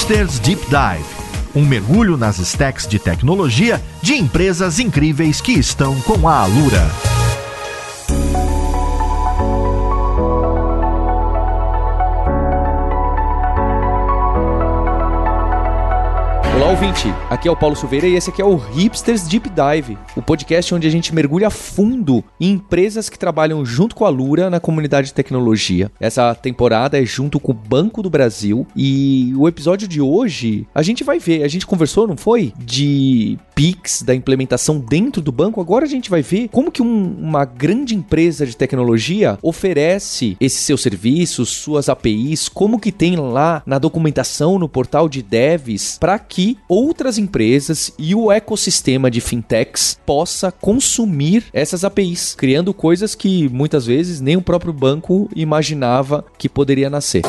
Hipsters Deep Dive um mergulho nas stacks de tecnologia de empresas incríveis que estão com a Alura. Ouvinte. Aqui é o Paulo Silveira e esse aqui é o Hipsters Deep Dive, o podcast onde a gente mergulha fundo em empresas que trabalham junto com a Lura na comunidade de tecnologia. Essa temporada é junto com o Banco do Brasil e o episódio de hoje a gente vai ver, a gente conversou, não foi? De Pix, da implementação dentro do banco. Agora a gente vai ver como que um, uma grande empresa de tecnologia oferece esses seus serviços, suas APIs, como que tem lá na documentação, no portal de devs, para que outras empresas e o ecossistema de fintechs possa consumir essas APIs, criando coisas que muitas vezes nem o próprio banco imaginava que poderia nascer.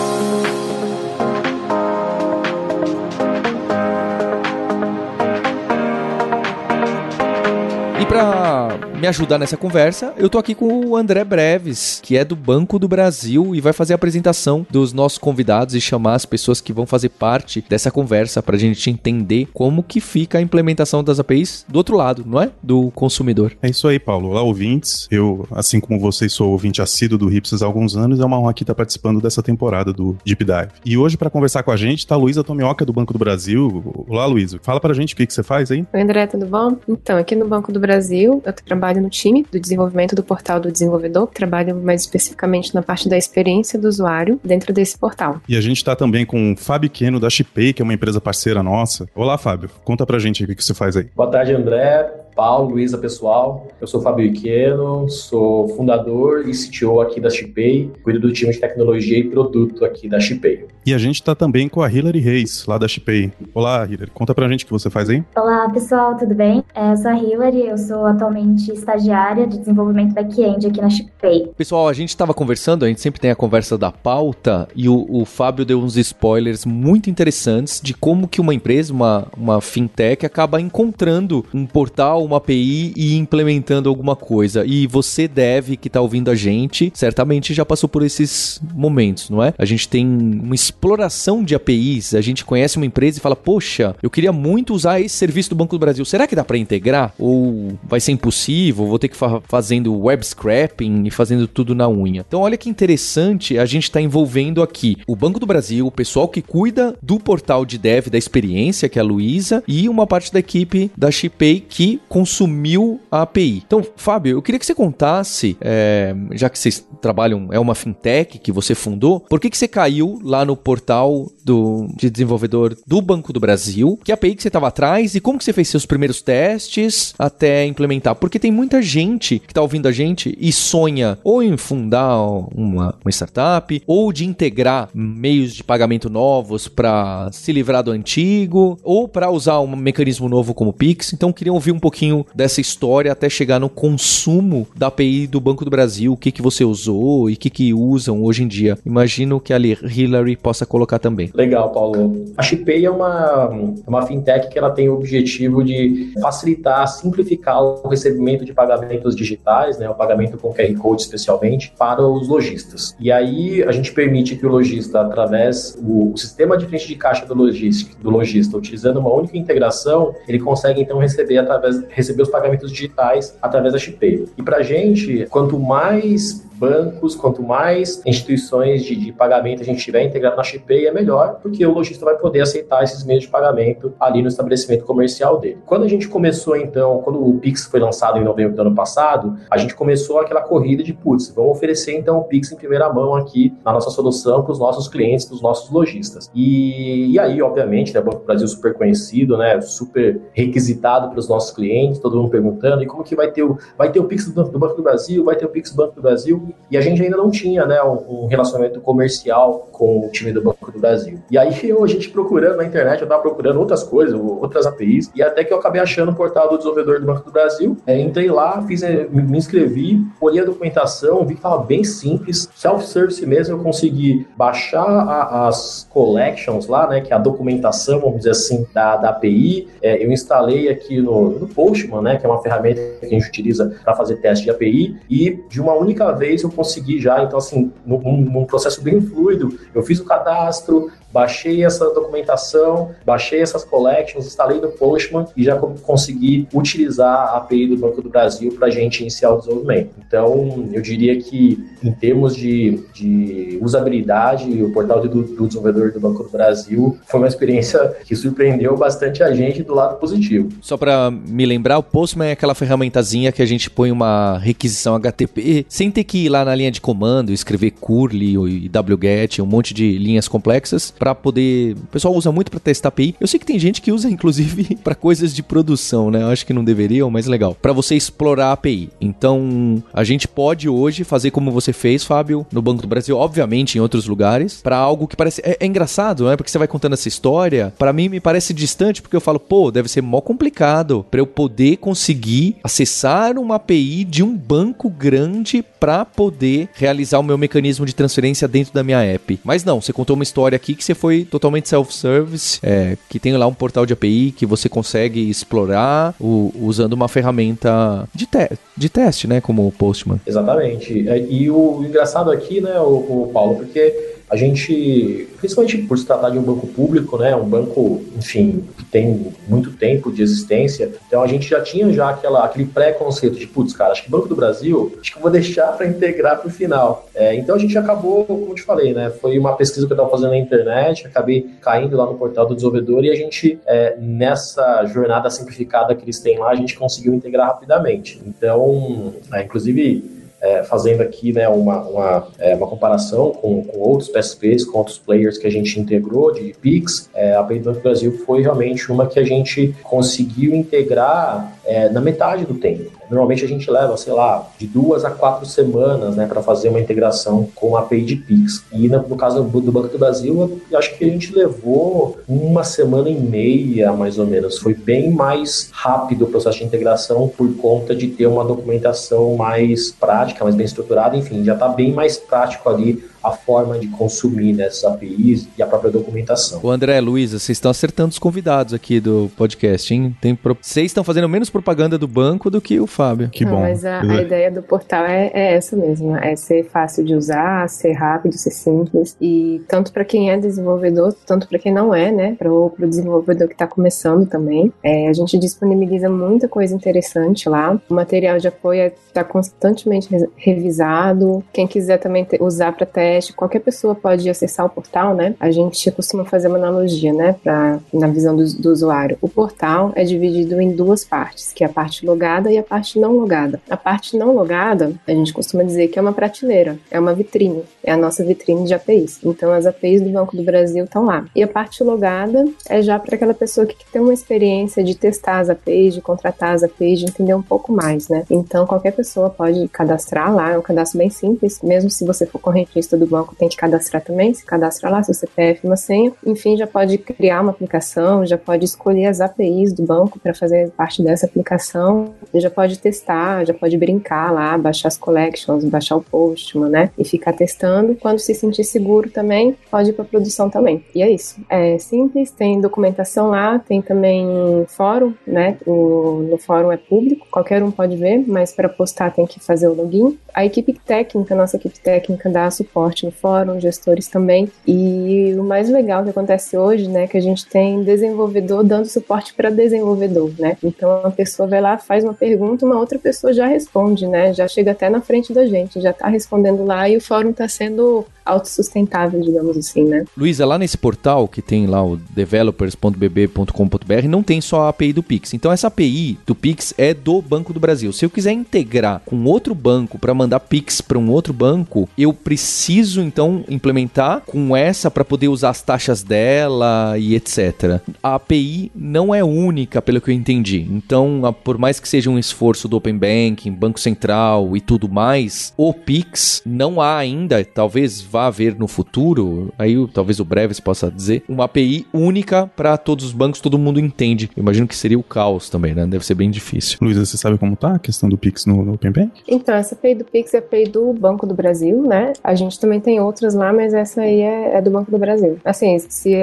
E para me ajudar nessa conversa, eu tô aqui com o André Breves, que é do Banco do Brasil e vai fazer a apresentação dos nossos convidados e chamar as pessoas que vão fazer parte dessa conversa para a gente entender como que fica a implementação das APIs do outro lado, não é? Do consumidor. É isso aí, Paulo. Olá, ouvintes. Eu, assim como vocês, sou ouvinte assíduo do Hipsters há alguns anos. É uma honra aqui estar participando dessa temporada do Deep Dive. E hoje, para conversar com a gente, está a Luísa Tomioca, do Banco do Brasil. Olá, Luísa. Fala para a gente o que, que você faz aí. Oi, André, tudo bom? Então, aqui no Banco do Brasil, Brasil, eu trabalho no time do desenvolvimento do portal do desenvolvedor, trabalho mais especificamente na parte da experiência do usuário dentro desse portal. E a gente está também com o Fábio Queno da Chipay, que é uma empresa parceira nossa. Olá, Fábio. Conta pra gente o que você faz aí. Boa tarde, André. Paulo, Luísa, pessoal. Eu sou Fábio Iqueno, sou fundador e CTO aqui da Chipay, cuido do time de tecnologia e produto aqui da Chipay. E a gente está também com a Hilary Reis, lá da Chipay. Olá, Hilary, conta pra gente o que você faz aí. Olá, pessoal, tudo bem? É, eu sou a Hilary, eu sou atualmente estagiária de desenvolvimento back-end aqui na Chipay. Pessoal, a gente estava conversando, a gente sempre tem a conversa da pauta, e o, o Fábio deu uns spoilers muito interessantes de como que uma empresa, uma, uma fintech, acaba encontrando um portal uma API e implementando alguma coisa. E você deve, que está ouvindo a gente, certamente já passou por esses momentos, não é? A gente tem uma exploração de APIs, a gente conhece uma empresa e fala, poxa, eu queria muito usar esse serviço do Banco do Brasil. Será que dá para integrar? Ou vai ser impossível? Vou ter que fa fazendo web scrapping e fazendo tudo na unha. Então, olha que interessante a gente está envolvendo aqui o Banco do Brasil, o pessoal que cuida do portal de dev da experiência, que é a Luísa, e uma parte da equipe da Shipay que consumiu a API. Então, Fábio, eu queria que você contasse, é, já que vocês trabalham, é uma fintech que você fundou, por que, que você caiu lá no portal do, de desenvolvedor do Banco do Brasil? Que API que você estava atrás e como que você fez seus primeiros testes até implementar? Porque tem muita gente que está ouvindo a gente e sonha ou em fundar uma, uma startup ou de integrar meios de pagamento novos para se livrar do antigo ou para usar um mecanismo novo como o Pix. Então, queria ouvir um pouquinho pouquinho dessa história até chegar no consumo da API do Banco do Brasil, o que, que você usou e o que, que usam hoje em dia. Imagino que a Hillary possa colocar também. Legal, Paulo. A Shipay é uma, uma fintech que ela tem o objetivo de facilitar, simplificar o recebimento de pagamentos digitais, né, o pagamento com QR Code especialmente, para os lojistas. E aí a gente permite que o lojista, através do sistema de frente de caixa do lojista, do utilizando uma única integração, ele consegue então receber através receber os pagamentos digitais através da Chipay. E para a gente, quanto mais bancos, quanto mais instituições de, de pagamento a gente tiver integrado na Shipay, é melhor, porque o lojista vai poder aceitar esses meios de pagamento ali no estabelecimento comercial dele. Quando a gente começou, então, quando o Pix foi lançado em novembro do ano passado, a gente começou aquela corrida de, putz, vamos oferecer então o Pix em primeira mão aqui na nossa solução para os nossos clientes, para os nossos lojistas. E, e aí, obviamente, né, o Banco Brasil super conhecido, né, super requisitado para os nossos clientes, todo mundo perguntando, e como que vai ter o, vai ter o Pix do Banco do Brasil, vai ter o Pix do Banco do Brasil? E a gente ainda não tinha né, um, relacionamento comercial com o time do Banco do Brasil. E aí eu, a gente procurando na internet, eu estava procurando outras coisas, outras APIs, e até que eu acabei achando o portal do desenvolvedor do Banco do Brasil, é, entrei lá, fiz, é, me inscrevi, olhei a documentação, vi que estava bem simples, self-service mesmo, eu consegui baixar a, as collections lá, né, que é a documentação, vamos dizer assim, da, da API, é, eu instalei aqui no, no Postman, né, que é uma ferramenta que a gente utiliza para fazer teste de API, e de uma única vez eu consegui já, então assim, num, num processo bem fluido, eu fiz o cadastro, baixei essa documentação, baixei essas collections, instalei no Postman e já consegui utilizar a API do Banco do Brasil para a gente iniciar o desenvolvimento. Então, eu diria que em termos de, de usabilidade, o portal do, do desenvolvedor do Banco do Brasil foi uma experiência que surpreendeu bastante a gente do lado positivo. Só para me lembrar, o Postman é aquela ferramentazinha que a gente põe uma requisição HTTP sem ter que ir lá na linha de comando, escrever curly e wget, um monte de linhas complexas para poder. O pessoal usa muito para testar API. Eu sei que tem gente que usa inclusive para coisas de produção, né? Eu acho que não deveriam, mas legal. Para você explorar a API. Então, a gente pode hoje fazer como você fez, Fábio, no Banco do Brasil, obviamente em outros lugares, para algo que parece é, é engraçado, né? Porque você vai contando essa história, para mim me parece distante porque eu falo, pô, deve ser mó complicado para eu poder conseguir acessar uma API de um banco grande para poder realizar o meu mecanismo de transferência dentro da minha app. Mas não, você contou uma história aqui que você foi totalmente self-service, é, que tem lá um portal de API que você consegue explorar o, usando uma ferramenta de, te de teste, né, como o Postman. Exatamente. É, e o engraçado aqui, né, o, o Paulo, porque a gente, principalmente por se tratar de um banco público, né, um banco, enfim, que tem muito tempo de existência, então a gente já tinha já aquela, aquele pré-conceito de, putz, cara, acho que Banco do Brasil, acho que eu vou deixar para integrar para o final. É, então a gente acabou, como te falei, né, foi uma pesquisa que eu estava fazendo na internet, acabei caindo lá no portal do desenvolvedor e a gente, é, nessa jornada simplificada que eles têm lá, a gente conseguiu integrar rapidamente. Então, é, inclusive, é, fazendo aqui né, uma, uma, é, uma comparação com, com outros PSPs, com outros players que a gente integrou de Pix, é, a Banco Brasil foi realmente uma que a gente conseguiu integrar é, na metade do tempo. Normalmente a gente leva, sei lá, de duas a quatro semanas né, para fazer uma integração com a API de Pix. E no, caso do, Banco do Brasil, acho que a gente levou uma semana e meia, mais ou menos. Foi bem mais rápido o processo de integração por conta de ter uma documentação mais prática, mais bem estruturada. Enfim, já está bem mais prático ali a forma de consumir nessas APIs e a própria documentação. O André, Luísa, vocês estão acertando os convidados aqui do podcast, hein? Tem pro... Vocês estão fazendo menos propaganda do banco do que o Fábio. Que Não, bom. Mas a, a, ideia do portal é, é, essa mesmo, é ser fácil de usar, ser rápido, ser simples e tanto para quem é desenvolvedor, tanto para quem não é, né? Para o desenvolvedor que está começando também. É, a gente disponibiliza muita coisa interessante lá. O material de apoio está constantemente revisado. Quem quiser também ter, usar para teste qualquer pessoa pode acessar o portal, né? A gente costuma fazer uma analogia, né, pra, na visão do, do usuário. O portal é dividido em duas partes, que é a parte logada e a parte não logada. A parte não logada, a gente costuma dizer que é uma prateleira, é uma vitrine, é a nossa vitrine de APIs. Então, as APIs do Banco do Brasil estão lá. E a parte logada é já para aquela pessoa que tem uma experiência de testar as APIs, de contratar as APIs, de entender um pouco mais, né? Então, qualquer pessoa pode cadastrar lá, é um cadastro bem simples, mesmo se você for correntista do banco tem que cadastrar também, se cadastra lá, seu CPF, uma senha. Enfim, já pode criar uma aplicação, já pode escolher as APIs do banco para fazer parte dessa aplicação, já pode testar, já pode brincar lá, baixar as collections, baixar o Postman, né? E ficar testando. Quando se sentir seguro também, pode ir para produção também. E é isso. É simples, tem documentação lá, tem também fórum, né? O, no fórum é público, qualquer um pode ver, mas para postar tem que fazer o login. A equipe técnica, nossa equipe técnica dá suporte suporte no fórum, gestores também. E o mais legal que acontece hoje, né, que a gente tem desenvolvedor dando suporte para desenvolvedor, né? Então a pessoa vai lá, faz uma pergunta, uma outra pessoa já responde, né? Já chega até na frente da gente, já está respondendo lá e o fórum está sendo autossustentável, digamos assim, né? Luísa, lá nesse portal que tem lá o developers.bb.com.br, não tem só a API do Pix. Então essa API do Pix é do Banco do Brasil. Se eu quiser integrar com outro banco para mandar Pix para um outro banco, eu preciso então implementar com essa para poder usar as taxas dela e etc. A API não é única, pelo que eu entendi. Então, por mais que seja um esforço do Open Banking, Banco Central e tudo mais, o Pix não há ainda, talvez vá haver no futuro, aí talvez o Breves possa dizer, uma API única para todos os bancos, todo mundo entende. Eu imagino que seria o caos também, né? Deve ser bem difícil. Luísa, você sabe como tá a questão do Pix no, no Open Bank? Então, essa API do Pix é a API do Banco do Brasil, né? A gente também também tem outras lá, mas essa aí é, é do Banco do Brasil. Assim, se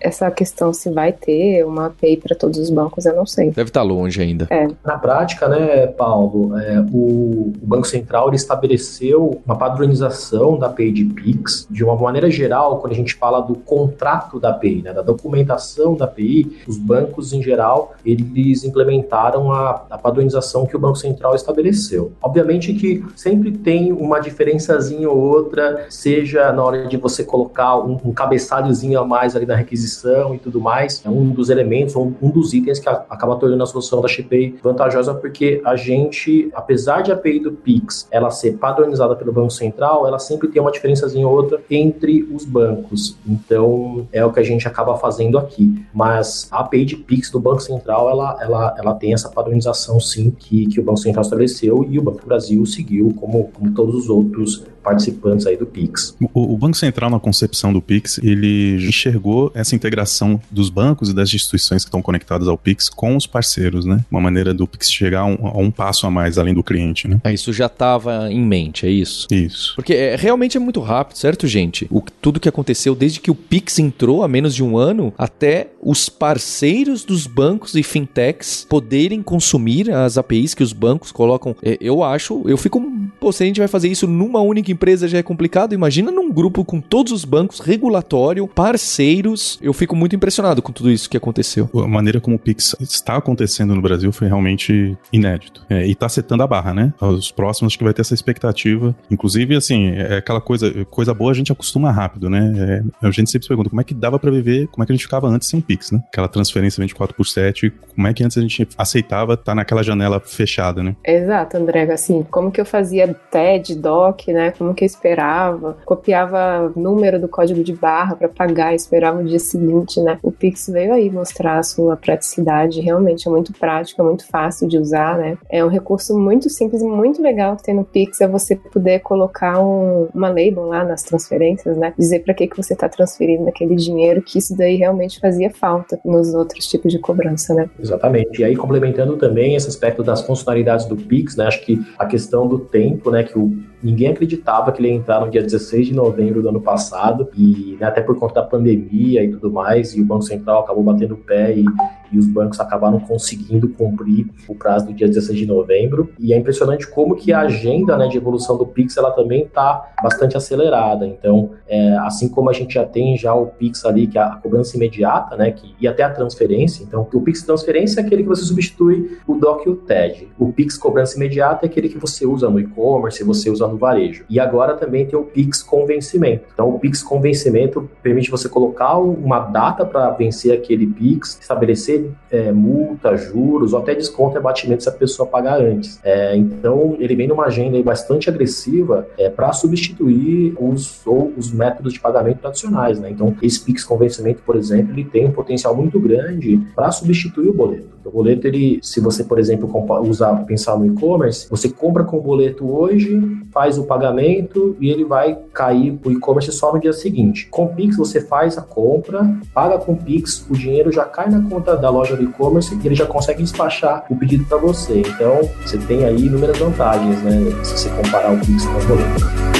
essa questão se vai ter uma API para todos os bancos, eu não sei. Deve estar tá longe ainda. É. Na prática, né, Paulo, é, o, o, Banco Central ele estabeleceu uma padronização da API de PIX. De uma maneira geral, quando a gente fala do contrato da API, né, da documentação da API, os bancos em geral, eles implementaram a, a padronização que o Banco Central estabeleceu. Obviamente que sempre tem uma diferençazinha ou outra, seja na hora de você colocar um, um cabeçalhozinho a mais ali na requisição aquisição e tudo mais, é um dos elementos, um, um dos itens que a, acaba tornando a solução da ShipPay vantajosa, porque a gente, apesar de a API do Pix ela ser padronizada pelo Banco Central, ela sempre tem uma diferençazinha ou outra entre os bancos. Então, é o que a gente acaba fazendo aqui. Mas a API de Pix do Banco Central, ela, ela, ela tem essa padronização, sim, que, que o Banco Central estabeleceu e o Banco do Brasil seguiu, como, como todos os outros participantes aí do Pix. O, o, Banco Central, na concepção do Pix, ele enxergou essa integração dos bancos e das instituições que estão conectadas ao Pix com os parceiros, né? Uma maneira do Pix chegar a um, a um passo a mais além do cliente, né? É, isso já estava em mente, é isso? Isso. Porque é, realmente é muito rápido, certo, gente? O, tudo que aconteceu desde que o Pix entrou há menos de um ano até os parceiros dos bancos e fintechs poderem consumir as APIs que os bancos colocam. É, eu acho, eu fico. Pô, se a gente vai fazer isso numa única empresa já é complicado, imagina num grupo com todos os bancos, regulatório, parceiros. Eu fico muito impressionado com tudo isso que aconteceu. A maneira como o Pix está acontecendo no Brasil foi realmente inédito. É, e está setando a barra, né? Os próximos acho que vai ter essa expectativa. Inclusive, assim, é aquela coisa, coisa boa a gente acostuma rápido, né? É, a gente sempre se pergunta como é que dava para viver, como é que a gente ficava antes sem Pix, né? Aquela transferência 24 por 7, como é que antes a gente aceitava estar tá naquela janela fechada, né? Exato, André. Assim, como que eu fazia TED, DOC, né? Como que eu esperava, copiava número do código de barra para pagar, esperava o dia seguinte, né? O Pix veio aí mostrar a sua praticidade, realmente é muito prático, é muito fácil de usar, né? É um recurso muito simples e muito legal que tem no Pix é você poder colocar um, uma label lá nas transferências, né? Dizer para que que você está transferindo aquele dinheiro, que isso daí realmente fazia falta nos outros tipos de cobrança, né? Exatamente. E aí complementando também esse aspecto das funcionalidades do Pix, né? Acho que a questão do tempo, né, que o ninguém acreditava que ele ia entrar no dia 16 de novembro do ano passado, e né, até por conta da pandemia e tudo mais, e o Banco Central acabou batendo o pé e, e os bancos acabaram conseguindo cumprir o prazo do dia 16 de novembro. E é impressionante como que a agenda né, de evolução do Pix ela também está bastante acelerada. Então, é, assim como a gente já tem já o Pix ali, que é a cobrança imediata, né, que, e até a transferência. Então, o Pix transferência é aquele que você substitui o DOC e o TED. O Pix cobrança imediata é aquele que você usa no e-commerce, você usa no varejo. E agora também tem o Pix com vencimento. Então, o Pix com vencimento permite você colocar uma data para vencer aquele Pix, estabelecer é, multa, juros ou até desconto e abatimento se a pessoa pagar antes. É, então, ele vem numa agenda bastante agressiva é, para substituir os, os métodos de pagamento tradicionais. Né? Então, esse Pix com vencimento, por exemplo, ele tem um potencial muito grande para substituir o boleto. O boleto, ele, se você, por exemplo, usar, pensar no e-commerce, você compra com o boleto hoje, faz o pagamento e ele vai cair o e-commerce só no dia seguinte. Com o Pix, você faz a compra, paga com o Pix, o dinheiro já cai na conta da loja do e-commerce e ele já consegue despachar o pedido para você. Então, você tem aí inúmeras vantagens, né? Se você comparar o Pix com o boleto.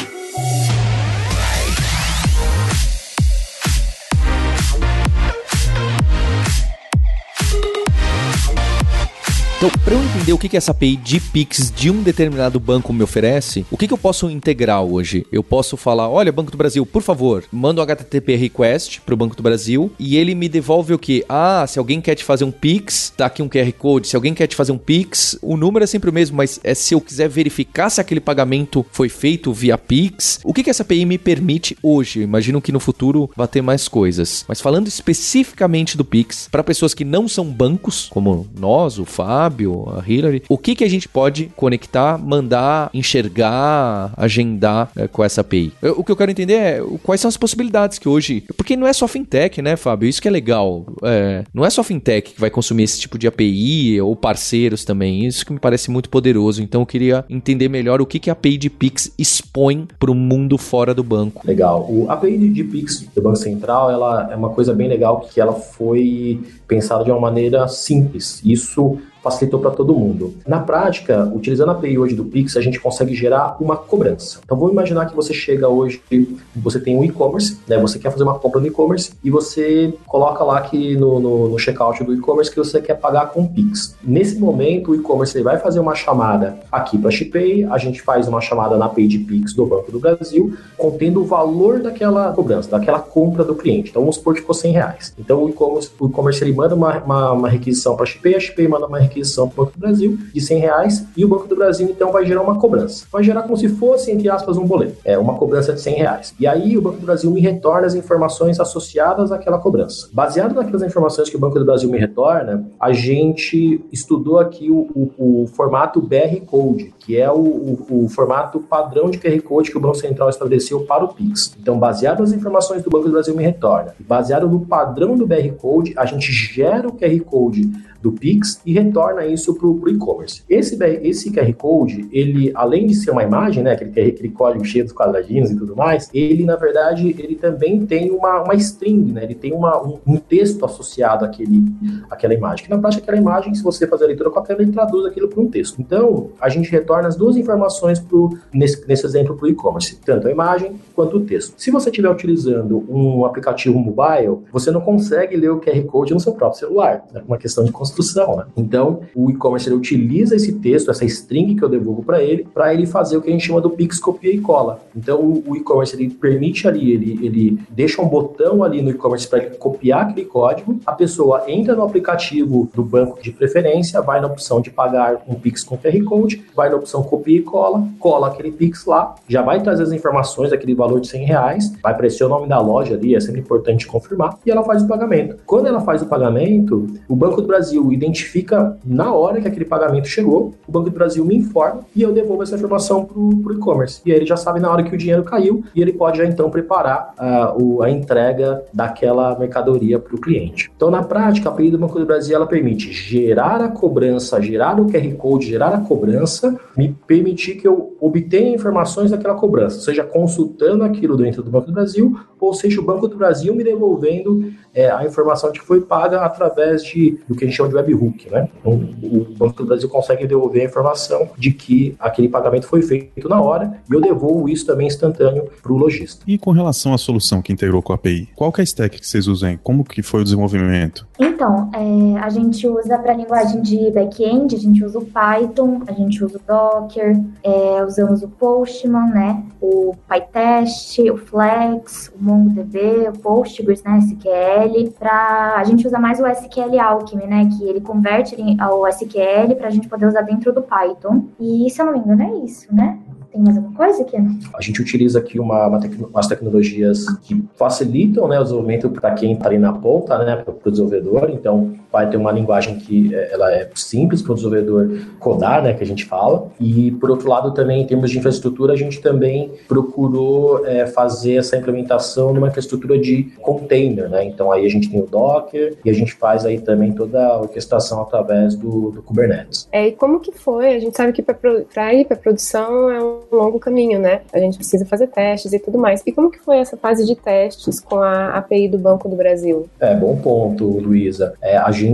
Então, para eu entender o que, que essa API de Pix de um determinado banco me oferece, o que, que eu posso integrar hoje? Eu posso falar, olha, Banco do Brasil, por favor, manda um HTTP request para o Banco do Brasil e ele me devolve o que? Ah, se alguém quer te fazer um Pix, tá aqui um QR Code. Se alguém quer te fazer um Pix, o número é sempre o mesmo, mas é se eu quiser verificar se aquele pagamento foi feito via Pix. O que, que essa API me permite hoje? Eu imagino que no futuro vai ter mais coisas. Mas falando especificamente do Pix, para pessoas que não são bancos, como nós, o Fábio, Fábio, a Hillary, o que, que a gente pode conectar, mandar, enxergar, agendar é, com essa API? Eu, o que eu quero entender é quais são as possibilidades que hoje. Porque não é só fintech, né, Fábio? Isso que é legal. É, não é só fintech que vai consumir esse tipo de API ou parceiros também. Isso que me parece muito poderoso. Então eu queria entender melhor o que, que a API de Pix expõe para o mundo fora do banco. Legal. O API de Pix do Banco Central ela é uma coisa bem legal que ela foi pensada de uma maneira simples. Isso facilitou para todo mundo. Na prática, utilizando a API hoje do Pix, a gente consegue gerar uma cobrança. Então vamos imaginar que você chega hoje, você tem um e-commerce, né? Você quer fazer uma compra no e-commerce e você coloca lá que no, no, no checkout do e-commerce que você quer pagar com Pix. Nesse momento, o e-commerce vai fazer uma chamada aqui para a Shipay, a gente faz uma chamada na API de Pix do Banco do Brasil, contendo o valor daquela cobrança, daquela compra do cliente. Então vamos supor que ficou 100 reais. Então o e-commerce, ele manda uma, uma, uma requisição para a Shipay, a Shipay manda uma requisição para o Banco do Brasil de 100 reais e o Banco do Brasil então vai gerar uma cobrança. Vai gerar como se fosse, entre aspas, um boleto. É uma cobrança de 100 reais. E aí o Banco do Brasil me retorna as informações associadas àquela cobrança. Baseado naquelas informações que o Banco do Brasil me retorna, a gente estudou aqui o, o, o formato BR Code, que é o, o, o, formato padrão de QR Code que o Banco Central estabeleceu para o Pix. Então, baseado nas informações do Banco do Brasil me retorna, baseado no padrão do BR Code, a gente gera o QR Code do Pix e retorna isso para o e-commerce. Esse, esse QR Code, ele, além de ser uma imagem, né, aquele, aquele código cheio dos quadradinhos e tudo mais, ele, na verdade, ele também tem uma, uma string, né, ele tem uma, um, um texto associado àquele, àquela imagem, que na prática aquela imagem, se você fazer a leitura com a tela, ele traduz aquilo para um texto. Então, a gente retorna as duas informações pro, nesse, nesse exemplo para o e-commerce, tanto a imagem quanto o texto. Se você estiver utilizando um aplicativo mobile, você não consegue ler o QR Code no seu próprio celular, é uma questão de construção né? Então, o e-commerce utiliza esse texto, essa string que eu devolvo para ele, para ele fazer o que a gente chama do Pix copia e cola. Então, o e-commerce ele permite ali, ele, ele deixa um botão ali no e-commerce para copiar aquele código, a pessoa entra no aplicativo do banco de preferência, vai na opção de pagar um Pix com QR Code, vai na opção copia e cola, cola aquele Pix lá, já vai trazer as informações daquele valor de 100 reais, vai aparecer o nome da loja ali, é sempre importante confirmar, e ela faz o pagamento. Quando ela faz o pagamento, o Banco do Brasil identifica na hora que aquele pagamento chegou, o Banco do Brasil me informa e eu devolvo essa informação para o e-commerce. E aí ele já sabe na hora que o dinheiro caiu e ele pode já então preparar uh, o, a entrega daquela mercadoria para o cliente. Então, na prática, a API do Banco do Brasil ela permite gerar a cobrança, gerar o QR Code, gerar a cobrança, me permitir que eu obtenha informações daquela cobrança, seja consultando aquilo dentro do Banco do Brasil, ou seja, o Banco do Brasil me devolvendo é, a informação de que foi paga através de, do que a gente chama de webhook. Né? Então, o Banco do Brasil consegue devolver a informação de que aquele pagamento foi feito na hora e eu devolvo isso também instantâneo para o lojista. E com relação à solução que integrou com a API, qual que é a stack que vocês usam? Como que foi o desenvolvimento? Então, é, a gente usa para linguagem de back-end, a gente usa o Python, a gente usa o Docker, é, usamos o Postman, né, o PyTest, o Flex, o MongoDB, o Postgres, né, SQL. Pra, a gente usa mais o SQL Alchemy, né, que ele converte ao SQL para a gente poder usar dentro do Python. E, se eu não me engano, é isso, né? Tem mais alguma coisa aqui? A gente utiliza aqui uma, uma umas tecnologias que facilitam né, o desenvolvimento para quem está ali na ponta, né, para o desenvolvedor. Então, vai ter uma linguagem que é, ela é simples para o desenvolvedor codar, né, que a gente fala. E, por outro lado, também em termos de infraestrutura, a gente também procurou é, fazer essa implementação numa infraestrutura de container. Né? Então, aí a gente tem o Docker e a gente faz aí também toda a orquestração através do, do Kubernetes. É, e como que foi? A gente sabe que para ir para produção é um longo caminho, né? A gente precisa fazer testes e tudo mais. E como que foi essa fase de testes com a API do Banco do Brasil? É, bom ponto, Luísa. É, a gente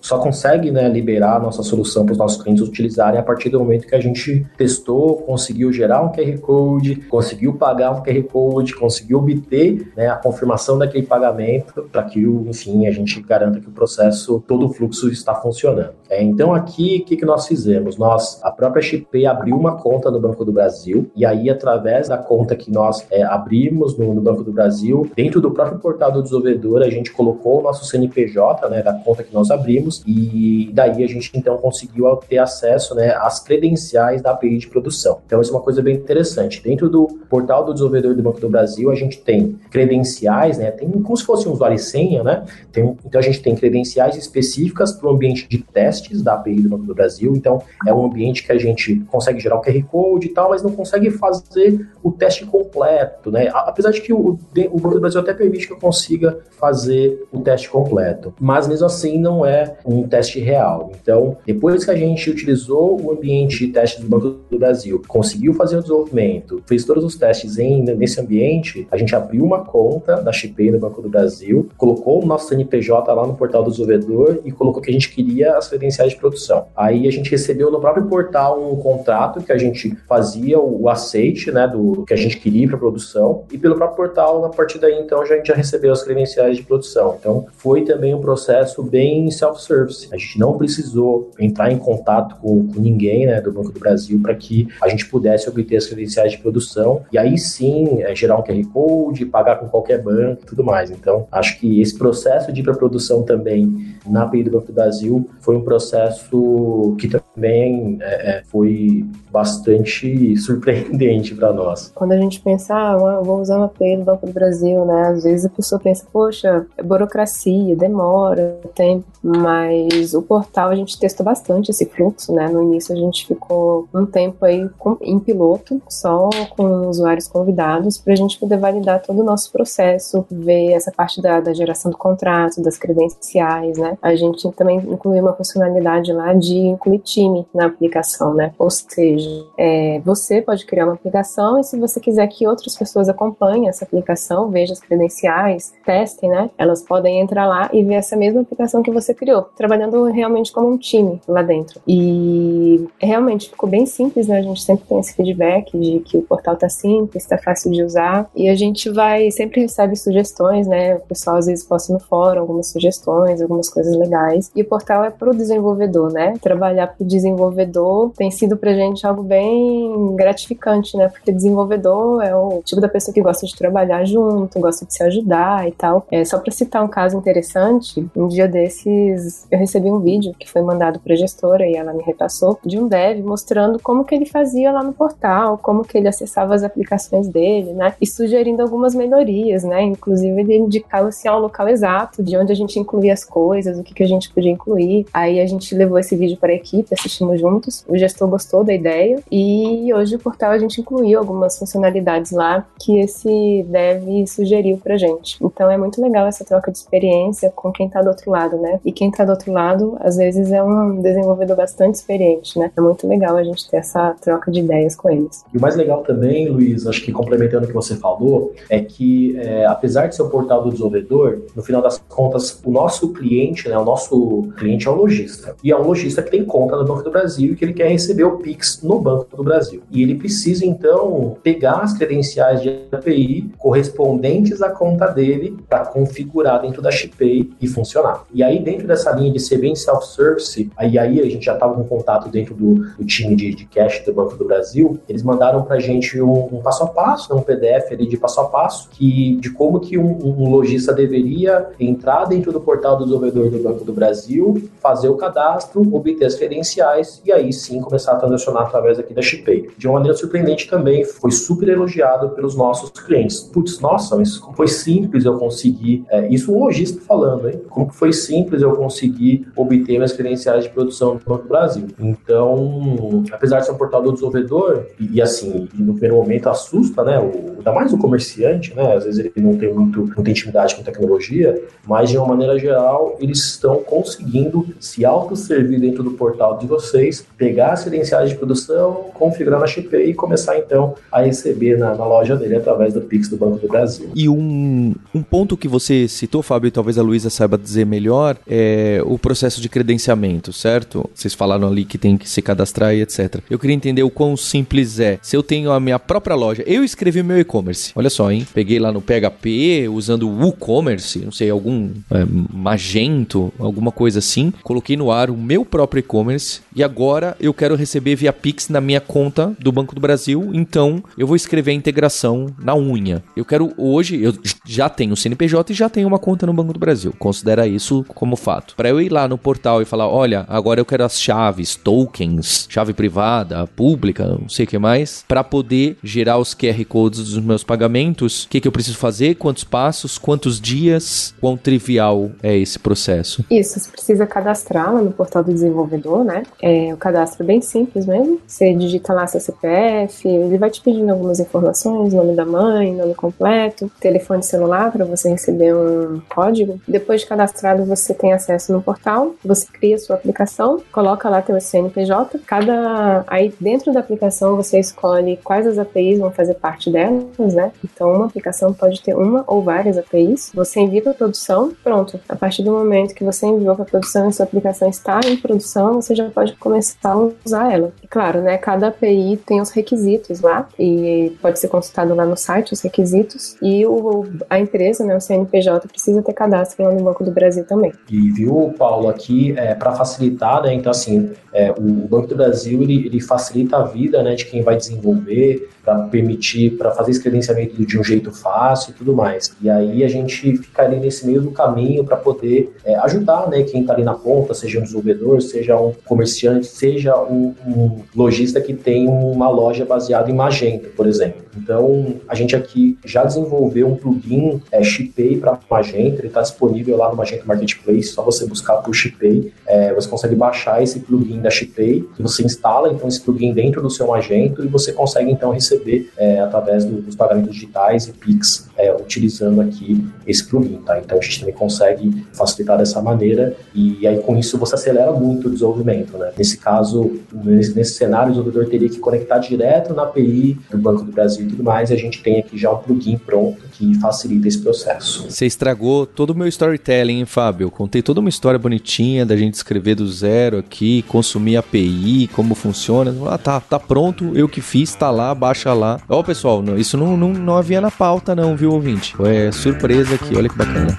só consegue né, liberar a nossa solução para os nossos clientes utilizarem a partir do momento que a gente testou, conseguiu gerar um QR Code, conseguiu pagar um QR Code, conseguiu obter né, a confirmação daquele pagamento para que, enfim, a gente garanta que o processo, todo o fluxo está funcionando. É, então, aqui, o que, que nós fizemos? Nós, a própria XP abriu uma conta no Banco do Brasil, e aí, através da conta que nós é, abrimos no, no, Banco do Brasil, dentro do próprio portal do desenvolvedor, a gente colocou o nosso CNPJ, né, da conta que nós abrimos, e daí a gente então conseguiu ter acesso né, às credenciais da API de produção. Então, isso é uma coisa bem interessante. Dentro do portal do desenvolvedor do Banco do Brasil, a gente tem credenciais, né, tem como se fosse um usuário e senha, né? Tem, então, a gente tem credenciais específicas para o ambiente de testes da API do Banco do Brasil. Então, é um ambiente que a gente consegue gerar o QR code e tal, mas não consegue fazer o teste completo, né? Apesar de que o, o Banco do Brasil até permite que eu consiga fazer o teste completo. Mas mas mesmo assim não é um teste real. Então, depois que a gente utilizou o ambiente de teste do Banco do Brasil, conseguiu fazer o desenvolvimento, fez todos os testes em, nesse ambiente, a gente abriu uma conta da Chipay no Banco do Brasil, colocou o nosso CNPJ lá no portal do desenvolvedor e colocou que a gente queria as credenciais de produção. Aí a gente recebeu no próprio portal um contrato que a gente fazia o aceite, né, do que a gente queria para produção e pelo próprio portal, a partir daí então a gente já recebeu as credenciais de produção. Então foi também um processo bem self-service. A gente não precisou entrar em contato com, com ninguém, né, do Banco do Brasil para que a gente pudesse obter as credenciais de produção e aí sim é, gerar um QR Code, pagar com qualquer banco e tudo mais. Então acho que esse processo de ir para produção também na API do Banco do Brasil foi um processo que também é, é foi bastante surpreendente para nós. Quando a gente pensa, ah, vou usar uma API do Banco do Brasil, né? Às vezes a pessoa pensa, poxa, é burocracia, demora, tempo, mas o portal a gente testa bastante esse fluxo, né? No início a gente ficou um tempo aí com, em piloto, só com usuários convidados, para a gente poder validar todo o nosso processo, ver essa parte da, da geração do contrato, das credenciais, né? A gente também incluiu uma funcionalidade lá de incluir time na aplicação, né? Ou seja, é, você pode criar uma aplicação e se você quiser que outras pessoas acompanhem essa aplicação, vejam as credenciais, testem, né? Elas podem entrar lá e ver essa mesma aplicação que você criou, trabalhando realmente como um time lá dentro. E realmente ficou bem simples, né? A gente sempre tem esse feedback de que o portal tá simples, tá fácil de usar e a gente vai sempre recebe sugestões, né? O pessoal às vezes posta no fórum algumas sugestões, algumas coisas legais. E o portal é para o desenvolvedor, né? Trabalhar para o desenvolvedor tem sido pra gente algo bem gratificante, né? Porque desenvolvedor é o tipo da pessoa que gosta de trabalhar junto, gosta de se ajudar e tal. É, só para citar um caso interessante, um dia desses eu recebi um vídeo que foi mandado para a gestora e ela me repassou de um dev mostrando como que ele fazia lá no portal, como que ele acessava as aplicações dele, né? E sugerindo algumas melhorias, né? Inclusive ele indicava assim ao local exato de onde a gente incluía as coisas, o que que a gente podia incluir. Aí a gente levou esse vídeo para a equipe, assistimos juntos. O gestor gostou da ideia. E hoje o portal a gente incluiu algumas funcionalidades lá que esse dev sugeriu pra gente. Então é muito legal essa troca de experiência com quem tá do outro lado, né? E quem tá do outro lado, às vezes, é um desenvolvedor bastante experiente, né? É muito legal a gente ter essa troca de ideias com eles. E o mais legal também, Luiz, acho que complementando o que você falou, é que é, apesar de ser o portal do desenvolvedor, no final das contas, o nosso cliente, né? O nosso cliente é o lojista. E é um lojista que tem conta no Banco do Brasil e que ele quer receber o Pix no Banco do Brasil. E ele precisa, então, pegar as credenciais de API correspondentes à conta dele para configurar dentro da Shipay e funcionar. E aí, dentro dessa linha de ser bem self-service, aí, aí a gente já estava com contato dentro do, do time de, de, cash do Banco do Brasil, eles mandaram para a gente um, um, passo a passo, né, um PDF ali de passo a passo, que, de como que um, um lojista deveria entrar dentro do portal do desenvolvedor do Banco do Brasil, fazer o cadastro, obter as credenciais e aí sim começar a transacionar através aqui da Shipay. De uma maneira surpreendente também, foi super elogiado pelos nossos clientes. Putz, nossa, mas foi simples eu conseguir, é, isso um lojista falando, hein? Foi simples eu conseguir obter minhas credenciais de produção no Banco do Brasil. Então, apesar de ser um portal do desenvolvedor, e, e assim, no primeiro momento assusta, né? O, ainda mais o comerciante, né? Às vezes ele não tem muito, intimidade com tecnologia, mas de uma maneira geral, eles estão conseguindo se autosservir dentro do portal de vocês, pegar as credenciais de produção, configurar na Shipay e começar então a receber na, na, loja dele através do Pix do Banco do Brasil. E um, um ponto que você citou, Fábio, e talvez a Luísa saiba dizer melhor, é o processo de credenciamento, certo? Vocês falaram ali que tem que se cadastrar e etc. Eu queria entender o quão simples é. Se eu tenho a minha própria loja, eu escrevi meu e-commerce. Olha só, hein? Peguei lá no PHP, usando o WooCommerce, não sei, algum é, Magento, alguma coisa assim. Coloquei no ar o meu próprio e-commerce e agora eu quero receber via Pix na minha conta do Banco do Brasil, então eu vou escrever a integração na unha. Eu quero hoje, eu já tenho o CNPJ e já tenho uma conta no Banco do Brasil. Considera isso como fato. Para eu ir lá no portal e falar, olha, agora eu quero as chaves, tokens, chave privada, pública, não sei o que mais, para poder gerar os QR codes dos meus pagamentos, o que, que eu preciso fazer, quantos passos, quantos dias, quão trivial é esse processo? Isso, você precisa cadastrar lá no portal do desenvolvedor, né? É, o cadastro é bem simples mesmo. Você digita lá seu CPF, ele vai te pedindo algumas informações, nome da mãe, nome completo, telefone celular para você receber um código. Depois de cadastrado, você tem acesso no portal, você cria sua aplicação, coloca lá teu CNPJ. Cada aí dentro da aplicação você escolhe quais as APIs vão fazer parte delas, né? Então uma aplicação pode ter uma ou várias APIs. Você envia para produção, pronto. A partir do momento que você enviou para produção e sua aplicação está em produção, você já pode começar a usar ela. E claro, né? Cada API tem os requisitos lá e pode ser consultado lá no site os requisitos e o, a empresa, né? O CNPJ precisa ter cadastro lá no Banco do Brasil também. E viu, Paulo, aqui é, para facilitar, né? Então assim, é, o Banco do Brasil ele, ele facilita a vida, né? De quem vai desenvolver, para permitir, para fazer esse credenciamento de um jeito fácil e tudo mais. E aí a gente fica ali nesse meio do caminho para poder é, ajudar né, quem está ali na ponta, seja um desenvolvedor, seja um comerciante, seja um, um lojista que tem uma loja baseada em Magento, por exemplo. Então, a gente aqui já desenvolveu um plugin é, Shipay para Magento, ele está disponível lá no Magento Marketplace, só você buscar por Shipay, é, você consegue baixar esse plugin da Shipay, que você instala então esse plugin dentro do seu Magento e você consegue então receber é, através do, dos pagamentos digitais e Pix, é, utilizando aqui esse plugin, tá? Então a gente também consegue facilitar dessa maneira e aí com isso você acelera muito o desenvolvimento, né? Nesse caso, nesse, nesse cenário, o desenvolvedor teria que conectar direto na API do Banco do Brasil e tudo mais, a gente tem aqui já um plugin pronto que facilita esse processo. Você estragou todo o meu storytelling, hein, Fábio? Contei toda uma história bonitinha da gente escrever do zero aqui, consumir API, como funciona. Ah, tá, tá pronto, eu que fiz, tá lá, baixa lá. Ó, pessoal, isso não, não, não havia na pauta, não, viu, ouvinte? É surpresa aqui, olha que bacana.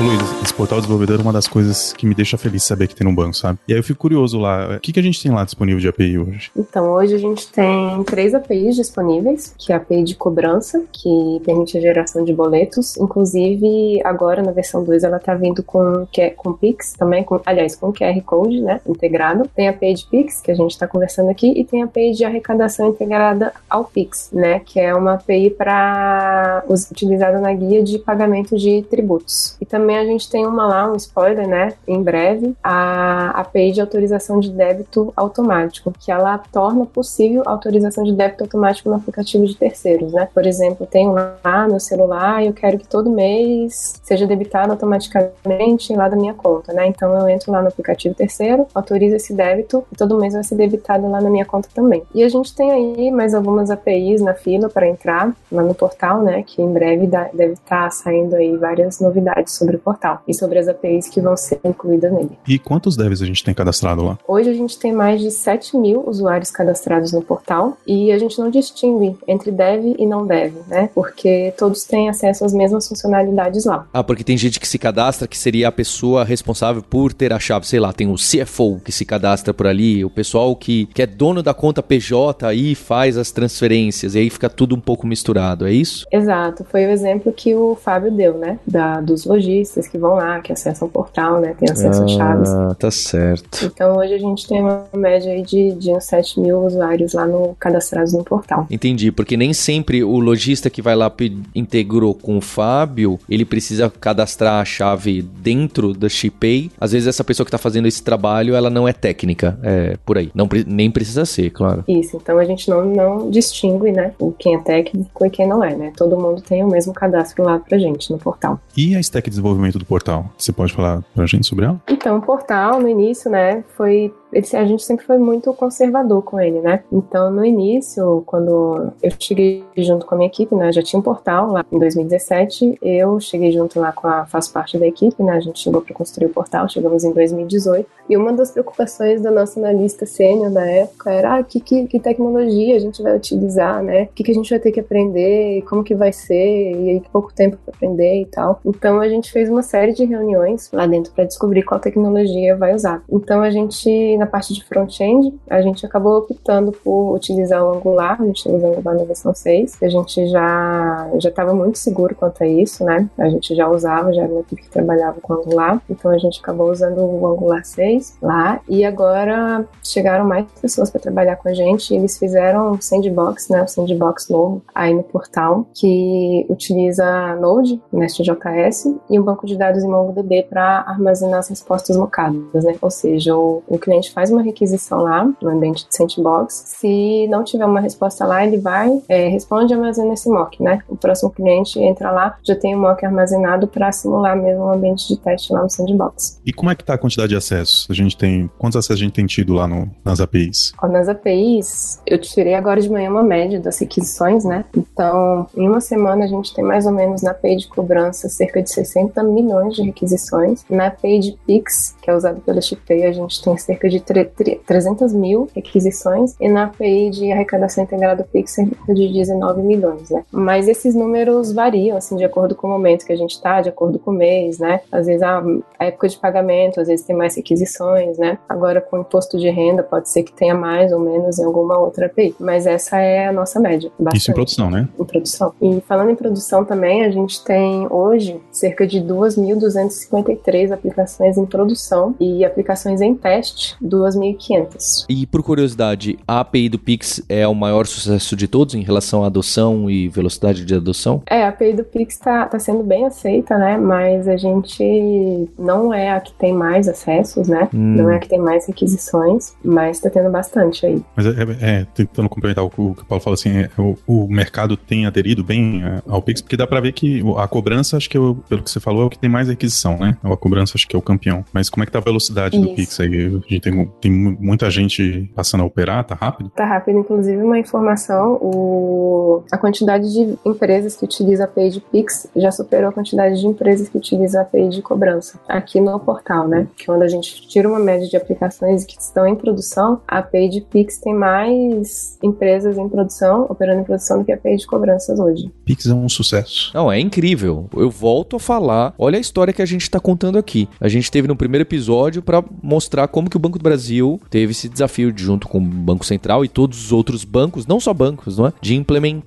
Luiz, esse portal desenvolvedor é uma das coisas que me deixa feliz saber que tem no banco, sabe? E aí eu fico curioso lá, o que, que a gente tem lá disponível de API hoje? Então, hoje a gente tem três APIs disponíveis, que é a API de cobrança, que permite a geração de boletos. Inclusive, agora na versão 2 ela tá vindo com, com Pix também, com, aliás, com QR Code, né, integrado. Tem a API de Pix, que a gente está conversando aqui, e tem a API de arrecadação integrada ao Pix, né, que é uma API para utilizada na guia de pagamento de tributos. E também também a gente tem uma lá, um spoiler, né? Em breve, a API de autorização de débito automático, que ela torna possível a autorização de débito automático no aplicativo de terceiros, né? Por exemplo, tenho lá no celular e eu quero que todo mês seja debitado automaticamente lá da minha conta, né? Então eu entro lá no aplicativo terceiro, autorizo esse débito e todo mês vai ser debitado lá na minha conta também. E a gente tem aí mais algumas APIs na fila para entrar lá no portal, né? Que em breve deve estar saindo aí várias novidades sobre sobre o portal e sobre as APIs que vão ser incluídas nele. E quantos devs a gente tem cadastrado lá? Hoje a gente tem mais de 7 mil usuários cadastrados no portal e a gente não distingue entre dev e não dev, né? Porque todos têm acesso às mesmas funcionalidades lá. Ah, porque tem gente que se cadastra que seria a pessoa responsável por ter a chave, sei lá, tem o CFO que se cadastra por ali, o pessoal que, que é dono da conta PJ aí faz as transferências e aí fica tudo um pouco misturado, é isso? Exato, foi o exemplo que o Fábio deu, né? Da, dos lojistas lojistas que vão lá, que acessam o portal, né? Tem acesso ah, a chaves. Ah, tá certo. Então hoje a gente tem uma média aí de, de uns 7 mil usuários lá no cadastrados no portal. Entendi, porque nem sempre o lojista que vai lá integrou com o Fábio, ele precisa cadastrar a chave dentro da ShipPay. Às vezes essa pessoa que está fazendo esse trabalho, ela não é técnica, é por aí. Não, nem precisa ser, claro. Isso, então a gente não, não distingue, né, o quem é técnico e quem não é, né? Todo mundo tem o mesmo cadastro lá pra gente no portal. E a stack de desenvolvimento do portal? Você pode falar pra gente sobre ela? Então, o portal, no início, né, foi ele, a gente sempre foi muito conservador com ele, né? Então, no início, quando eu cheguei junto com a minha equipe, né? Já tinha um portal lá em 2017. Eu cheguei junto lá com a, faço parte da equipe, né? A gente chegou para construir o portal, chegamos em 2018. E uma das preocupações da nossa analista sênior da época era ah, que, que, que, tecnologia a gente vai utilizar, né? O que, que a gente vai ter que aprender, como que vai ser, e aí pouco tempo para aprender e tal. Então, a gente fez uma série de reuniões lá dentro para descobrir qual tecnologia vai usar. Então, a gente, na na parte de front-end, a gente acabou optando por utilizar o Angular, a gente está usando Angular na versão 6, a gente já estava muito seguro quanto a isso, né? A gente já usava, já era uma equipe que trabalhava com Angular, então a gente acabou usando o Angular 6 lá e agora chegaram mais pessoas para trabalhar com a gente e eles fizeram um sandbox, né? Um sandbox novo aí no portal que utiliza Node, Nest.js e um banco de dados em MongoDB para armazenar as respostas mocadas, né? Ou seja, o, o cliente faz uma requisição lá no ambiente de sandbox, se não tiver uma resposta lá, ele vai, é, responde e armazena esse mock, né? O próximo cliente entra lá, já tem o mock armazenado para simular mesmo um ambiente de teste lá no sandbox. E como é que tá a quantidade de acessos? A gente tem, quantos acessos a gente tem tido lá no, nas APIs? Nas APIs, eu tirei agora de manhã uma média das requisições, né? Então, em uma semana a gente tem mais ou menos na API de cobrança cerca de 60 milhões de requisições. Na API de Pix, que é usado pela Chipay, a gente tem cerca de 300 mil requisições. E na API de arrecadação integrada Pix, cerca de 19 milhões, né? Mas esses números variam, assim, de acordo com o momento que a gente está, de acordo com o mês, né? Às vezes a, a época de pagamento, às vezes tem mais requisições, né? Agora com imposto de renda pode ser que tenha mais ou menos em alguma outra API, mas essa é a nossa média. Bastante. Isso em produção, né? Em produção. E falando em produção também, a gente tem hoje cerca de 2.253 aplicações em produção e aplicações em teste, 2.500. E por curiosidade, a API do Pix é o maior sucesso de todos em relação à adoção e velocidade de adoção? É, a API do Pix está tá sendo bem aceita, né? Mas a gente não é a que tem mais acessos, né? Hum. Não é a que tem mais requisições, mas está tendo bastante aí. Mas é, é, é, tentando complementar o que o Paulo falou assim, é, o, o, mercado tem aderido bem é, ao Pix, porque dá para ver que a cobrança, acho que eu, pelo que você falou, é o que tem mais requisição, né? A cobrança acho que é o campeão. Mas como é que tá a velocidade Isso. do Pix aí? A gente tem, tem muita gente passando a operar, tá rápido? Tá rápido, inclusive uma informação, o, a quantidade de empresas que utilizam a API de Pix já superou a quantidade de empresas que utilizam a API de cobrança aqui no portal, né? Que quando a gente tira uma média de aplicações que estão em produção, a API de Pix tem mais empresas em produção, operando em produção do que a API de cobranças hoje. Pix é um sucesso. Não, é incrível. Eu volto a falar, olha a história que a gente está contando aqui. A gente teve no primeiro episódio para mostrar como que o Banco do Brasil teve esse desafio de, junto com o Banco Central e todos os outros bancos, não só bancos, não é? De implementar,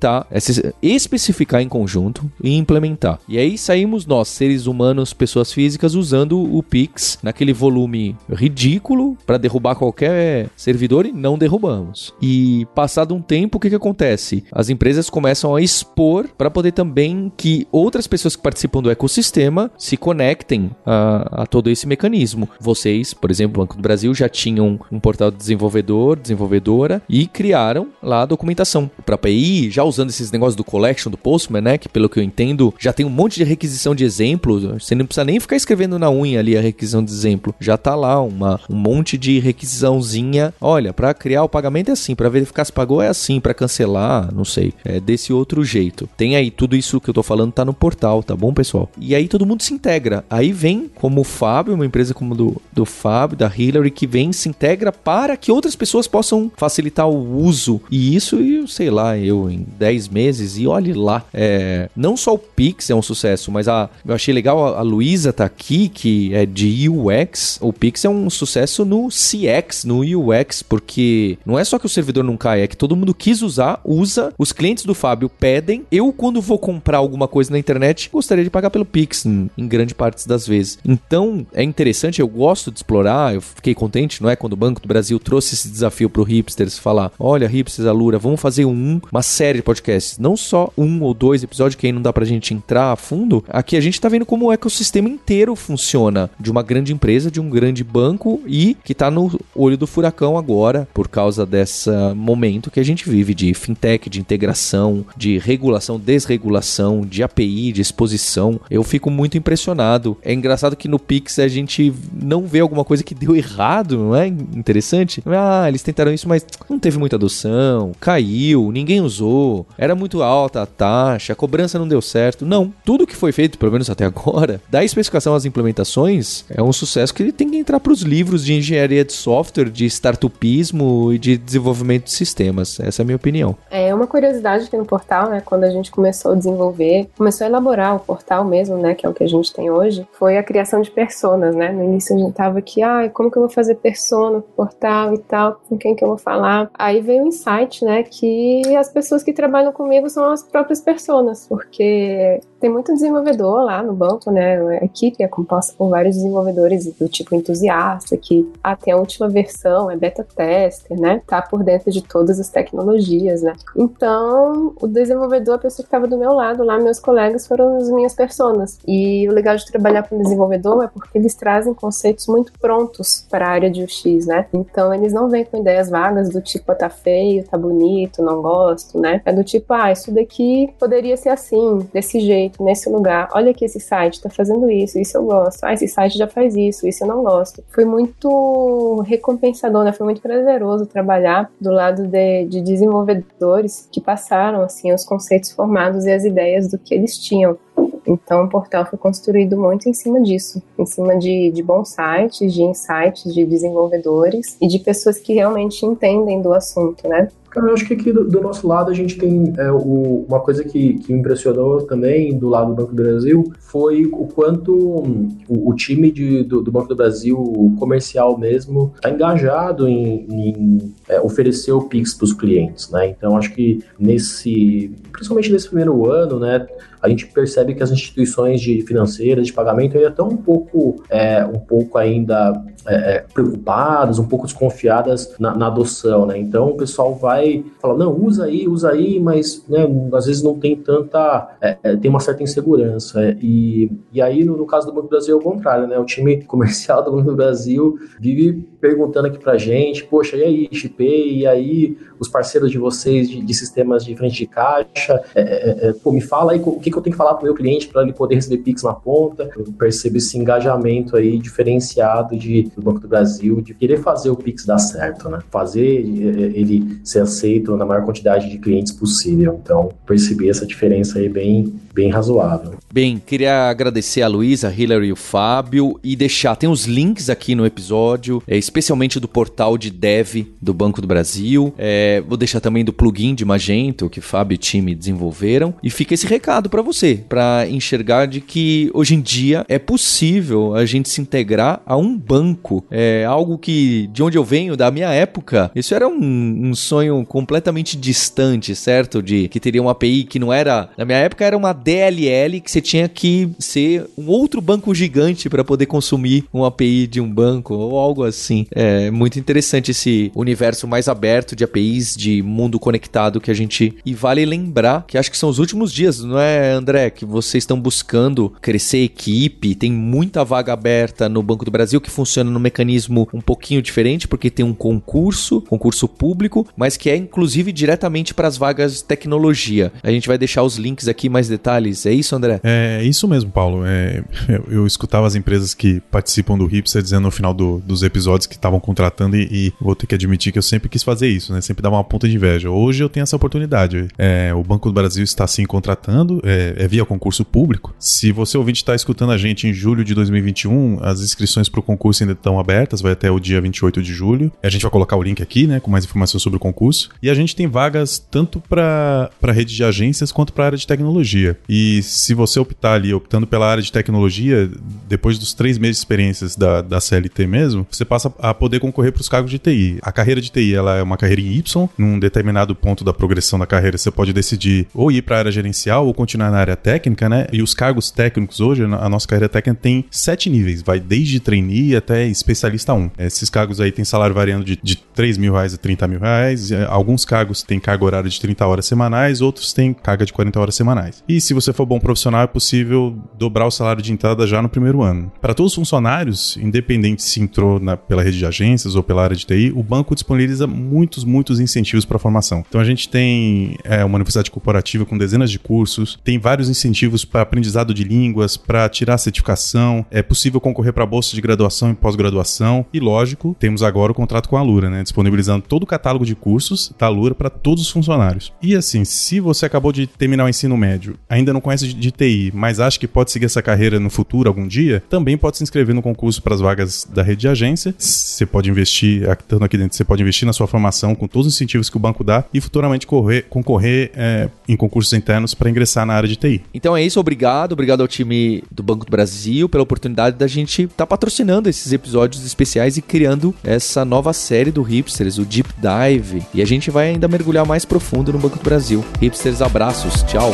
especificar em conjunto e implementar. E aí saímos nós, seres humanos, pessoas físicas, usando o Pix naquele volume ridículo para derrubar qualquer servidor e não derrubamos. E passado um tempo, o que, que acontece? As empresas começam a expor para poder também que outras pessoas que participam do ecossistema se conectem a, a todo esse mecanismo. Vocês, por exemplo, o Banco do Brasil já tinham um portal de desenvolvedor, desenvolvedora e criaram lá a documentação para API, já usando esses negócios do collection do Postman, né, que pelo que eu entendo já tem um monte de requisição de exemplos. Você não precisa nem ficar escrevendo na unha ali a requisição de exemplo. Já tá lá uma, um monte de requisiçãozinha. Olha, para criar o pagamento é assim, para verificar se pagou é assim, para cancelar, não sei, é desse outro jeito. Tem aí tudo isso que eu tô falando tá no portal, tá bom, pessoal? E aí todo mundo se integra. Aí vem como o Fábio, uma empresa como do, do Fábio, da Hillary, que vem se integra para que outras pessoas possam facilitar o uso. E isso, eu sei lá, eu em 10 meses, e olhe lá, é, não só o Pix é um sucesso, mas a, eu achei legal a, a Luísa tá aqui, que é de UX. O Pix é um sucesso no CX, no UX, porque não é só que o servidor não cai, é que todo mundo quis usar, usa, os clientes do Fábio pedem. Eu, quando vou comprar alguma coisa na internet, gostaria de pagar pelo Pix, em, em grande parte das vezes. Então, é interessante, eu gosto de explorar, eu fiquei contente, não é? Quando o Banco do Brasil trouxe esse desafio pro hipsters falar: olha, hipsters, Alura, vamos fazer um, uma série podcasts, não só um ou dois episódios que aí não dá pra gente entrar a fundo. Aqui a gente tá vendo como o ecossistema inteiro funciona de uma grande empresa, de um grande banco e que tá no olho do furacão agora por causa desse momento que a gente vive de fintech, de integração, de regulação, desregulação, de API, de exposição. Eu fico muito impressionado. É engraçado que no Pix a gente não vê alguma coisa que deu errado, não é interessante? Ah, eles tentaram isso, mas não teve muita adoção, caiu, ninguém usou, era muito alta a taxa, a cobrança não deu certo. Não, tudo que foi feito, pelo menos até agora, da especificação às implementações, é um sucesso que tem que entrar para os livros de engenharia de software, de startupismo e de desenvolvimento de sistemas. Essa é a minha opinião. É uma curiosidade aqui no portal, né? Quando a gente começou a desenvolver, começou a elaborar o portal mesmo, né? Que é o que a gente tem hoje, foi a criação de personas, né? No início a gente tava aqui, ah, como que eu vou fazer persona pro portal e tal, com quem que eu vou falar. Aí veio o um insight, né, que as pessoas que trabalham comigo são as próprias personas, porque tem muito desenvolvedor lá no banco, né? A equipe é composta por vários desenvolvedores do tipo entusiasta, que até a última versão é beta tester, né? Tá por dentro de todas as tecnologias, né? Então, o desenvolvedor, a pessoa que estava do meu lado lá, meus colegas foram as minhas personas. E o legal de trabalhar com desenvolvedor é porque eles trazem conceitos muito prontos para a área de UX, né? Então, eles não vêm com ideias vagas do tipo, ah, tá feio, tá bonito, não gosto, né? É do tipo, ah, isso daqui poderia ser assim, desse jeito feito nesse lugar. Olha que esse site está fazendo isso, isso eu gosto. Ah, esse site já faz isso, isso eu não gosto. Foi muito recompensador, né? Foi muito prazeroso trabalhar do lado de, de desenvolvedores que passaram assim os conceitos formados e as ideias do que eles tinham. Então, o portal foi construído muito em cima disso, em cima de, de bons sites, de insights de desenvolvedores e de pessoas que realmente entendem do assunto, né? Cara, eu acho que aqui do, do nosso lado a gente tem é, o, uma coisa que, que impressionou também do lado do Banco do Brasil foi o quanto o, o time de, do, do, Banco do Brasil comercial mesmo está engajado em, em é, oferecer o Pix para os clientes, né? Então acho que nesse, principalmente nesse primeiro ano, né, a gente percebe que as instituições de financeiras de pagamento ainda estão um pouco, é, um pouco ainda é, é, preocupadas, um pouco desconfiadas na, na, adoção, né? Então o pessoal vai falar, não, usa aí, usa aí, mas né, às vezes não tem tanta, é, é tem uma certa insegurança. É, e, e aí no, no, caso do Banco do Brasil é o contrário, né? O time comercial do Banco do Brasil vive perguntando aqui pra gente, poxa, e aí, XP, e aí os parceiros de vocês de, de sistemas de frente de caixa, pô, me fala aí o que que, eu tenho que falar para o meu cliente para ele poder receber Pix na ponta. Eu percebo esse engajamento aí diferenciado de, do Banco do Brasil de querer fazer o Pix dar certo, né? Fazer ele ser aceito na maior quantidade de clientes possível. Então, percebi essa diferença aí bem, bem razoável. Bem, queria agradecer a Luísa, a Hillary e o Fábio e deixar, tem os links aqui no episódio, é, especialmente do portal de dev do Banco do Brasil. É, vou deixar também do plugin de Magento que Fábio e time desenvolveram. E fica esse recado para você, para enxergar de que hoje em dia é possível a gente se integrar a um banco. É algo que, de onde eu venho, da minha época, isso era um, um sonho completamente distante, certo? De que teria uma API que não era, na minha época era uma DLL que você tinha que ser um outro banco gigante para poder consumir uma API de um banco ou algo assim. É muito interessante esse universo mais aberto de APIs, de mundo conectado que a gente. E vale lembrar que acho que são os últimos dias, não é? André, que vocês estão buscando crescer equipe, tem muita vaga aberta no Banco do Brasil que funciona no mecanismo um pouquinho diferente, porque tem um concurso, concurso público, mas que é inclusive diretamente para as vagas de tecnologia. A gente vai deixar os links aqui, mais detalhes. É isso, André? É isso mesmo, Paulo. É, eu, eu, escutava as empresas que participam do Hipster dizendo no final do, dos episódios que estavam contratando e, e, vou ter que admitir que eu sempre quis fazer isso, né? Sempre dava uma ponta de inveja. Hoje eu tenho essa oportunidade. É, o Banco do Brasil está sim contratando. É, é, via concurso público. Se você ouvinte está escutando a gente em julho de 2021, as inscrições para o concurso ainda estão abertas, vai até o dia 28 de julho. A gente vai colocar o link aqui, né, com mais informações sobre o concurso. E a gente tem vagas tanto para rede de agências quanto para a área de tecnologia. E se você optar ali, optando pela área de tecnologia, depois dos três meses de experiências da, da CLT mesmo, você passa a poder concorrer para os cargos de TI. A carreira de TI ela é uma carreira em Y, num determinado ponto da progressão da carreira você pode decidir ou ir para a área gerencial ou continuar na área técnica, né? E os cargos técnicos hoje, a nossa carreira técnica tem sete níveis, vai desde trainee até especialista 1. Esses cargos aí tem salário variando de, de 3 mil reais a 30 mil reais. É, alguns cargos têm carga horária de 30 horas semanais, outros têm carga de 40 horas semanais. E se você for bom profissional, é possível dobrar o salário de entrada já no primeiro ano. Para todos os funcionários, independente se entrou na, pela rede de agências ou pela área de TI, o banco disponibiliza muitos, muitos incentivos para formação. Então a gente tem é, uma universidade corporativa com dezenas de cursos, tem vários incentivos para aprendizado de línguas, para tirar certificação. É possível concorrer para bolsa de graduação e pós-graduação. E, lógico, temos agora o contrato com a Lura, né? Disponibilizando todo o catálogo de cursos da Lura para todos os funcionários. E assim, se você acabou de terminar o ensino médio, ainda não conhece de, TI, mas acha que pode seguir essa carreira no futuro, algum dia, também pode se inscrever no concurso para as vagas da rede de agência. Você pode investir, estando aqui dentro, você pode investir na sua formação com todos os incentivos que o banco dá e futuramente correr, concorrer é, em concursos internos para ingressar na área de TI. Então é isso, obrigado. Obrigado ao time do Banco do Brasil pela oportunidade da gente estar tá patrocinando esses episódios especiais e criando essa nova série do Hipsters, o Deep Dive. E a gente vai ainda mergulhar mais profundo no Banco do Brasil. Hipsters, abraços. Tchau.